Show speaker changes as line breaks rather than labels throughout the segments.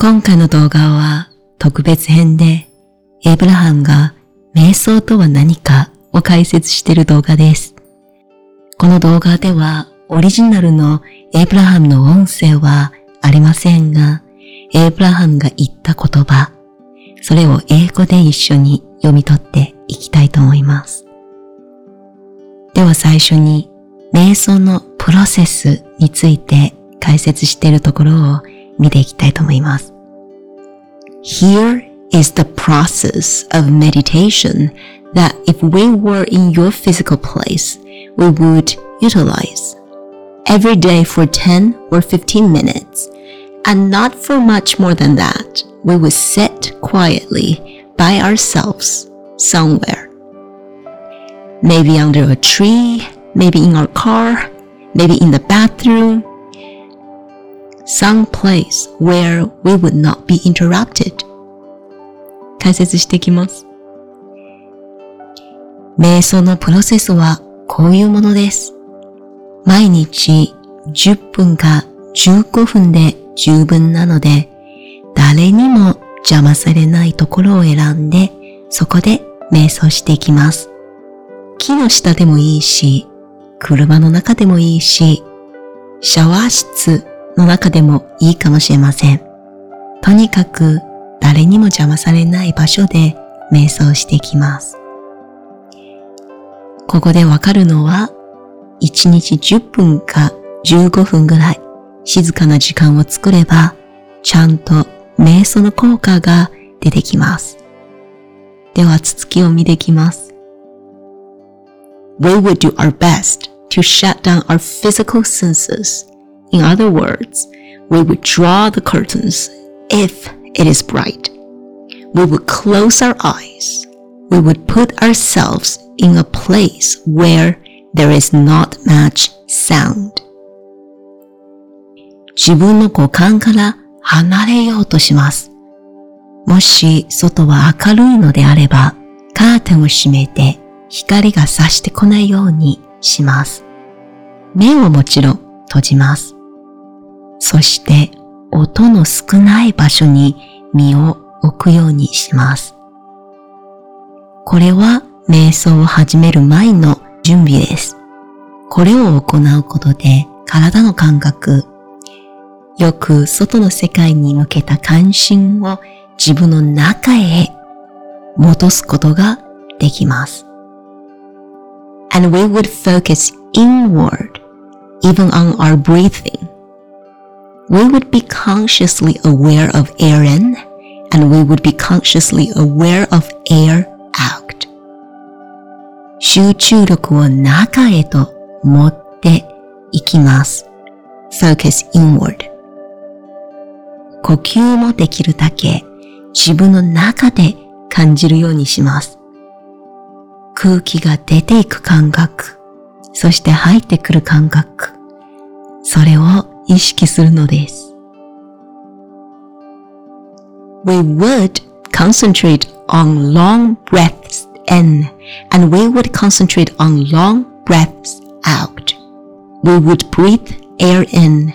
今回の動画は特別編で、エイブラハムが瞑想とは何かを解説している動画です。この動画ではオリジナルのエイブラハムの音声はありませんが、エイブラハムが言った言葉、それを英語で一緒に読み取っていきたいと思います。では最初に瞑想のプロセスについて解説しているところを見ていきたいと思います。
Here is the process of meditation that if we were in your physical place, we would utilize. Every day for 10 or 15 minutes, and not for much more than that, we would sit quietly by ourselves somewhere. Maybe under a tree, maybe in our car, maybe in the bathroom, some place where we would not be interrupted.
解説していきます。瞑想のプロセスはこういうものです。毎日10分か15分で十分なので、誰にも邪魔されないところを選んで、そこで瞑想していきます。木の下でもいいし、車の中でもいいし、シャワー室の中でもいいかもしれません。とにかく誰にも邪魔されない場所で瞑想していきます。ここでわかるのは、1日10分か15分ぐらい静かな時間を作れば、ちゃんと瞑想の効果が出てきます。では続きを見ていきます。
We would do our best to shut down our physical senses In other words, we would draw the curtains if it is bright. We would close our eyes. We would put ourselves in a place where there is not much sound.
自分の五感から離れようとします。もし外は明るいのであれば、カーテンを閉めて光が差してこないようにします。目をもちろん閉じます。そして音の少ない場所に身を置くようにします。これは瞑想を始める前の準備です。これを行うことで体の感覚、よく外の世界に向けた関心を自分の中へ戻すことができます。
And we would focus inward even on our breathing. We would be consciously aware of air in and we would be consciously aware of air out.
集中力を中へと持っていきます。
focus inward.
呼吸もできるだけ自分の中で感じるようにします。空気が出ていく感覚、そして入ってくる感覚、それを意識するのです。
We would concentrate on long breaths in and we would concentrate on long breaths out. We would breathe air in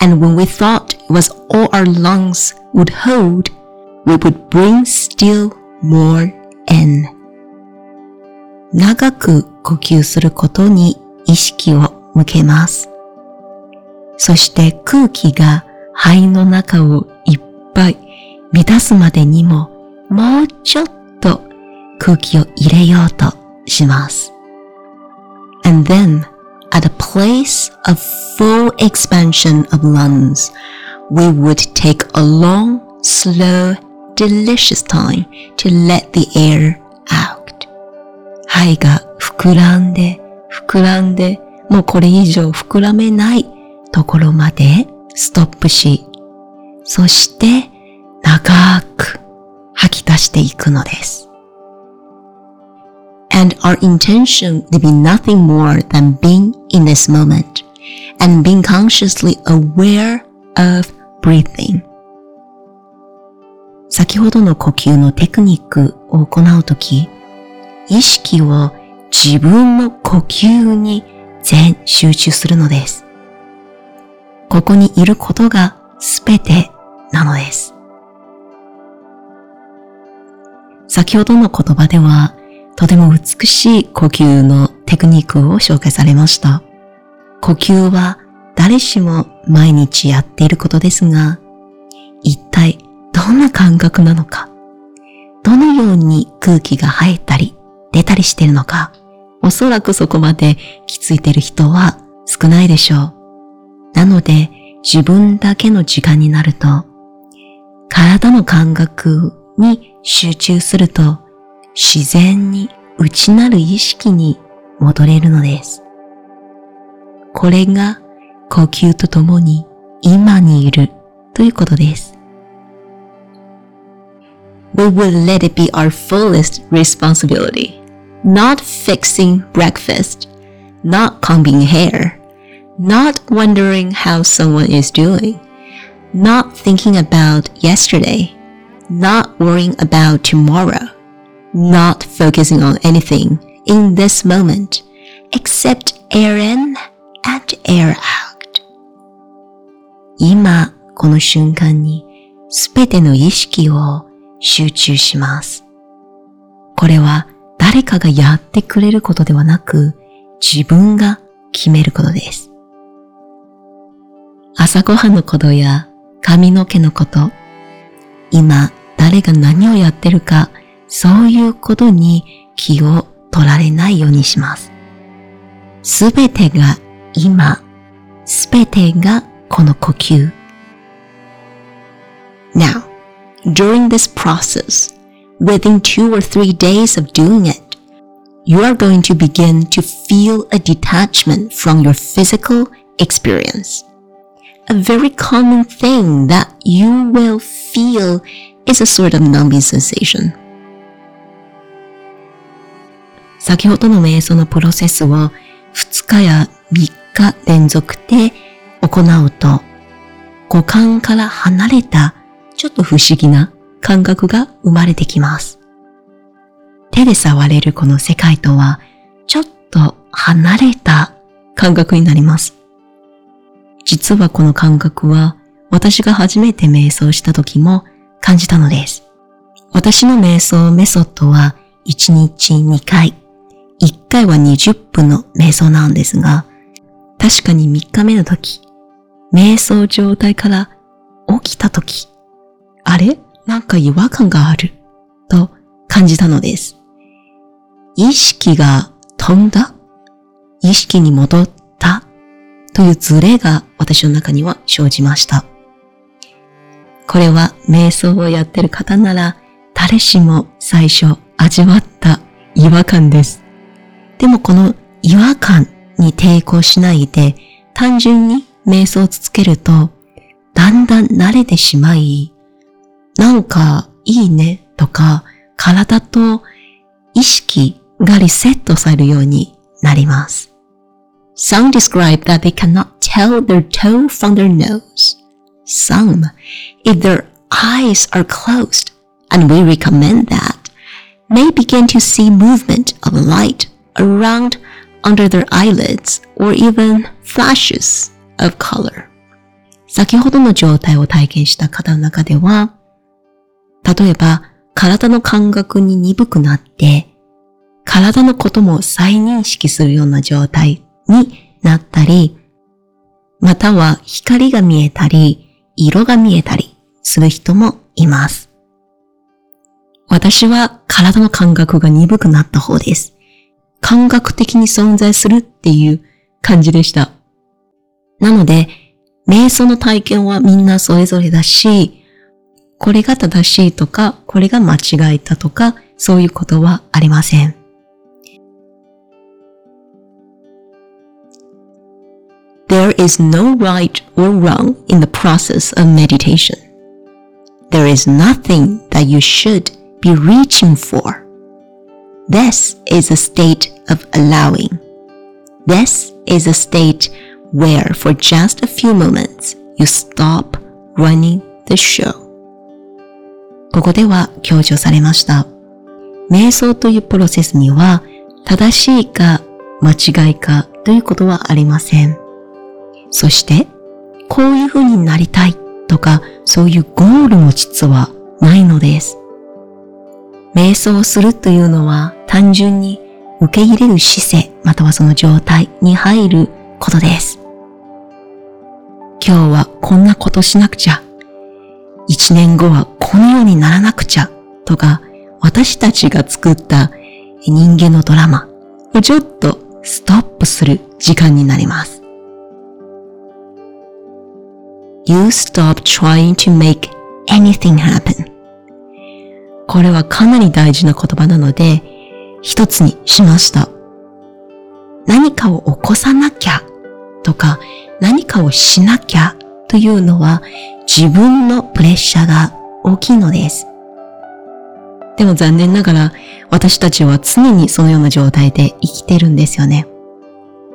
and when we thought it was all our lungs would hold, we would bring still more in.
長く呼吸することに意識を向けます。 そして空気が肺の中をいっぱい満たすまでにももうちょっと空気を入れようとします。
And then, at a place of full expansion of lungs, we would take a long, slow, delicious time to let the air out.
肺が膨らんで膨らんでもうこれ以上膨らめないところまでストップし、そして長く吐き出していくのです。
And our intention to be nothing more than being in this moment and being consciously aware of breathing.
先ほどの呼吸のテクニックを行うとき、意識を自分の呼吸に全集中するのです。ここにいることがすべてなのです。先ほどの言葉では、とても美しい呼吸のテクニックを紹介されました。呼吸は誰しも毎日やっていることですが、一体どんな感覚なのか、どのように空気が入ったり出たりしているのか、おそらくそこまで気づいている人は少ないでしょう。なので自分だけの時間になると、体の感覚に集中すると自然に内なる意識に戻れるのです。これが呼吸とともに今にいるということです。
We will let it be our fullest responsibility. Not fixing breakfast, not combing hair, not wondering how someone is doing, not thinking about yesterday, not worrying about tomorrow, not focusing on anything in this moment except air in and air out.
今、この瞬間にすべての意識を集中します。これは誰かがやってくれることではなく自分が決めることです。朝ごはんのことや髪の毛のこと、今誰が何をやってるか、そういうことに気を取られないようにします。すべてが今、すべてがこの呼吸。
Now, during this process, within two or three days of doing it, you are going to begin to feel a detachment from your physical experience. A very common thing that you will feel is a sort of numbing sensation.
先ほどの瞑想のプロセスを2日や3日連続で行うと、五感から離れたちょっと不思議な感覚が生まれてきます。手で触れるこの世界とはちょっと離れた感覚になります。実はこの感覚は私が初めて瞑想した時も感じたのです。私の瞑想メソッドは1日2回、1回は20分の瞑想なんですが、確かに3日目の時、瞑想状態から起きた時、あれ？なんか違和感がある。と感じたのです。意識が飛んだ？意識に戻った？というズレが私の中には生じました。これは瞑想をやってる方なら誰しも最初味わった違和感です。でもこの違和感に抵抗しないで単純に瞑想を続けるとだんだん慣れてしまいなんかいいねとか体と意識がリセットされるようになります。
Some describe that they cannot tell their toe from their nose. Some, if their eyes are closed, and we recommend that, may begin to see movement of light around under their eyelids or even flashes of color.
先ほどの状態を体験した方の中では、例えば体の感覚に鈍くなって、体のことも再認識するような状態 になったり、または光が見えたり、色が見えたりする人もいます。私は体の感覚が鈍くなった方です。感覚的に存在するっていう感じでした。なので、瞑想の体験はみんなそれぞれだし、これが正しいとか、これが間違えたとか、そういうことはありません。
There is no right or wrong in the process of meditation. There is nothing that you should be reaching for. This is a state of allowing. This is a state where for just a few moments you stop running the show.
ここでは強調されました。瞑想というプロセスには正しいか間違いかということはありません。 そして、こういう風になりたいとかそういうゴールも実はないのです。瞑想するというのは単純に受け入れる姿勢またはその状態に入ることです。今日はこんなことしなくちゃ。一年後はこのようにならなくちゃ。とか、私たちが作った人間のドラマをちょっとストップする時間になります。You stop trying to make anything happen. これはかなり大事な言葉なので、一つにしました。何かを起こさなきゃとか何かをしなきゃというのは自分のプレッシャーが大きいのです。でも残念ながら私たちは常にそのような状態で生きてるんですよね。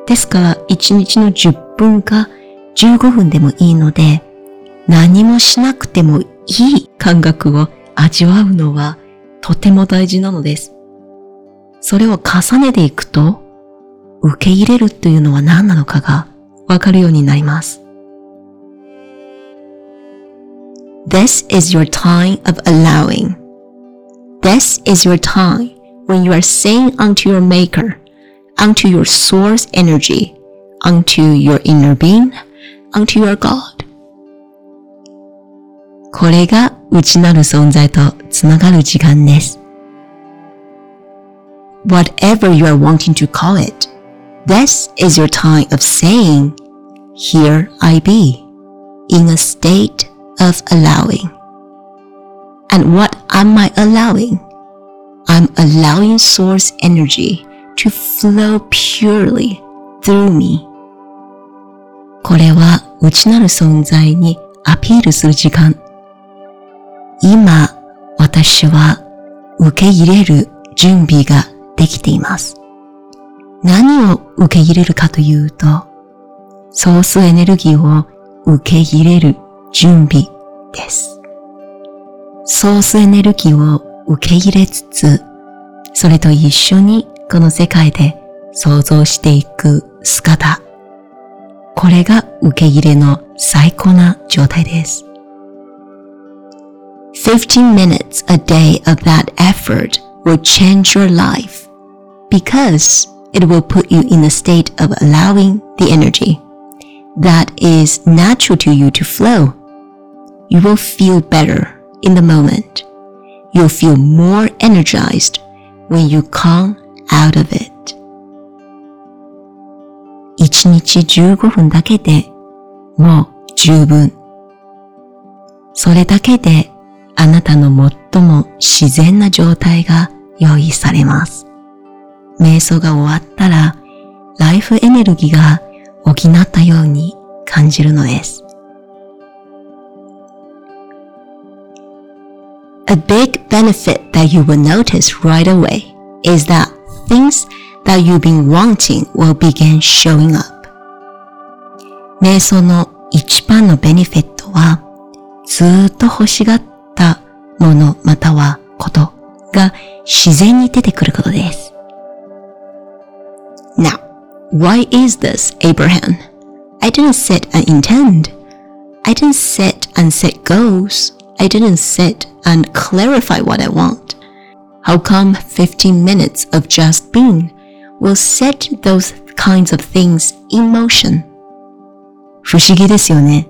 ですから1日の10分か15分でもいいので何もしなくてもいい感覚を味わうのはとても大事なのです。それを重ねていくと受け入れるというのは何なのかがわかるようになります。This is your time of allowing. This is your time when you are saying unto your maker, unto your source energy, unto your inner being, unto your God. これが内なる存在とつながる時間です。Whatever you are wanting to call it, this is your time of saying, Here I be, in a state of allowing. And what am I allowing? I'm allowing source energy to flow purely through me. これは内なる存在にアピールする時間。今、私は受け入れる準備ができています。何を受け入れるかというと、ソースエネルギーを受け入れる準備です。ソースエネルギーを受け入れつつ、それと一緒にこの世界で想像していく姿。これが受け入れの最高な状態です。15 minutes a day of that effort will change your life because it will put you in a state of allowing the energy that is natural to you to flow. You will feel better in the moment. You'll feel more energized when you come out of it. 1日15分だけでもう十分。それだけであなたの最も自然な状態が用意されます。瞑想が終わったらライフエネルギーが補ったように感じるのです。A big benefit that you will notice right away is that things that you've been wanting will begin showing up. 瞑想の一番のベネフィットは、ずっと欲しがったものまたはことが自然に出てくることです。Now, why is this, Abraham? I didn't set an intent. I didn't set and set goals. I didn't sit and clarify what I want. How come 15 minutes of just being will set those kinds of things in motion? 不思議ですよね。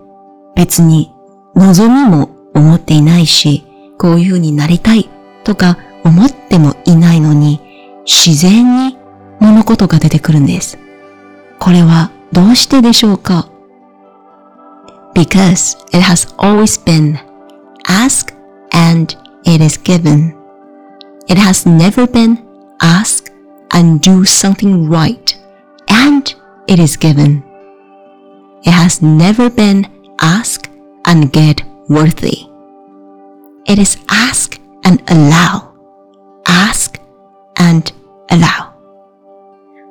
別に望みも思っていないし、こういう風になりたいとか思ってもいないのに、自然に物事が出てくるんです。これはどうしてでしょうか ?Because it has always been ask and it is given. It has never been ask and do something right and it is given. It has never been ask and get worthy. It is ask and allow. Ask and allow.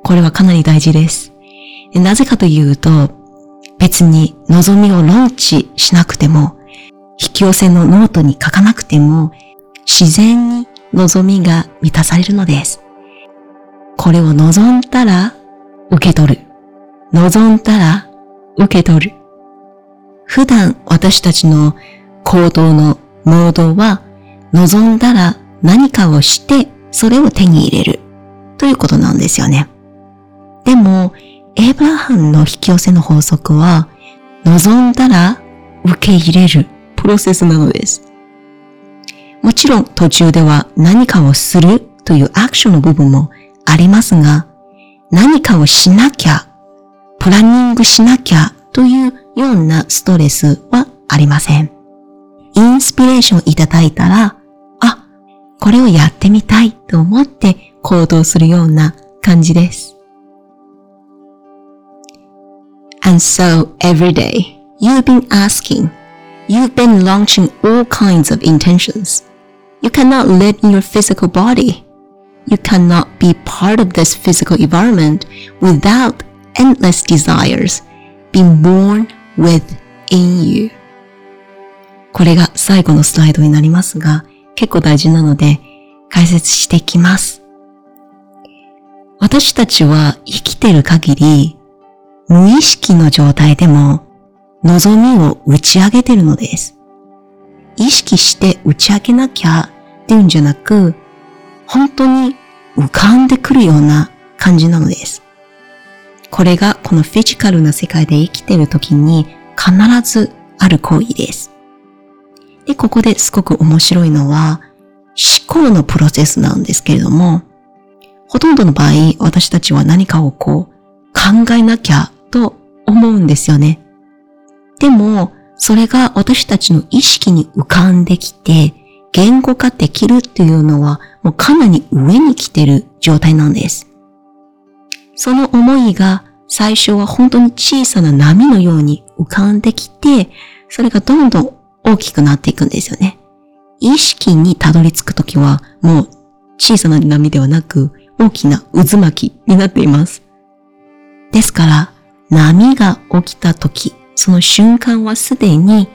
これはかなり大事です。なぜかというと、別に望みをローンチしなくても引き寄せのノートに書かなくても自然に望みが満たされるのです。これを望んだら受け取る。望んだら受け取る。普段私たちの行動のモードは望んだら何かをしてそれを手に入れるということなんですよね。でも、エイブラハムの引き寄せの法則は、望んだら受け入れるプロセスなのです。もちろん途中では何かをするというアクションの部分もありますが、何かをしなきゃ、プランニングしなきゃというようなストレスはありません。インスピレーションいただいたら、あ、これをやってみたいと思って行動するような感じです。
And so every day, you've been asking, you've been launching all kinds of intentions. You cannot live in your physical body. You cannot be part of this physical environment without endless desires being born within you.
これが最後のスライドになりますが、結構大事なので解説していきます。私たちは生きている限り、無意識の状態でも望みを打ち上げてるのです。意識して打ち上げなきゃっていうんじゃなく、本当に浮かんでくるような感じなのです。これがこのフィジカルな世界で生きている時に必ずある行為です。で、ここですごく面白いのは思考のプロセスなんですけれども、ほとんどの場合私たちは何かをこう考えなきゃと思うんですよね。でも、それが私たちの意識に浮かんできて、言語化できるっていうのはもうかなり上に来てる状態なんです。その思いが最初は本当に小さな波のように浮かんできて、それがどんどん大きくなっていくんですよね。意識にたどり着くときはもう小さな波ではなく大きな渦巻きになっています。ですから波が起きたとき、その瞬間はすでに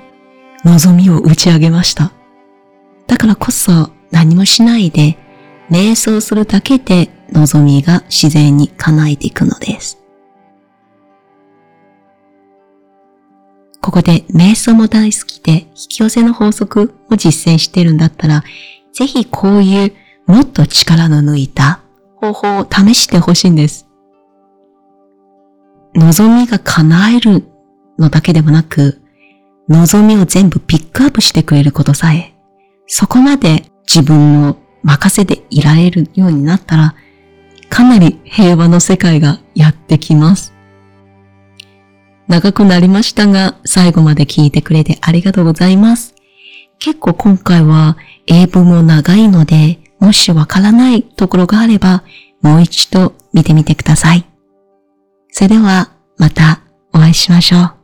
望みを打ち上げました。だからこそ何もしないで瞑想するだけで望みが自然に叶えていくのです。ここで瞑想も大好きで引き寄せの法則を実践しているんだったら、ぜひこういうもっと力の抜いた方法を試してほしいんです。望みが叶えるのだけでもなく、望みを全部ピックアップしてくれることさえ、そこまで自分の任せていられるようになったら、かなり平和の世界がやってきます。長くなりましたが、最後まで聞いてくれてありがとうございます。結構今回は英文も長いので、もしわからないところがあれば、もう一度見てみてください。それではまたお会いしましょう。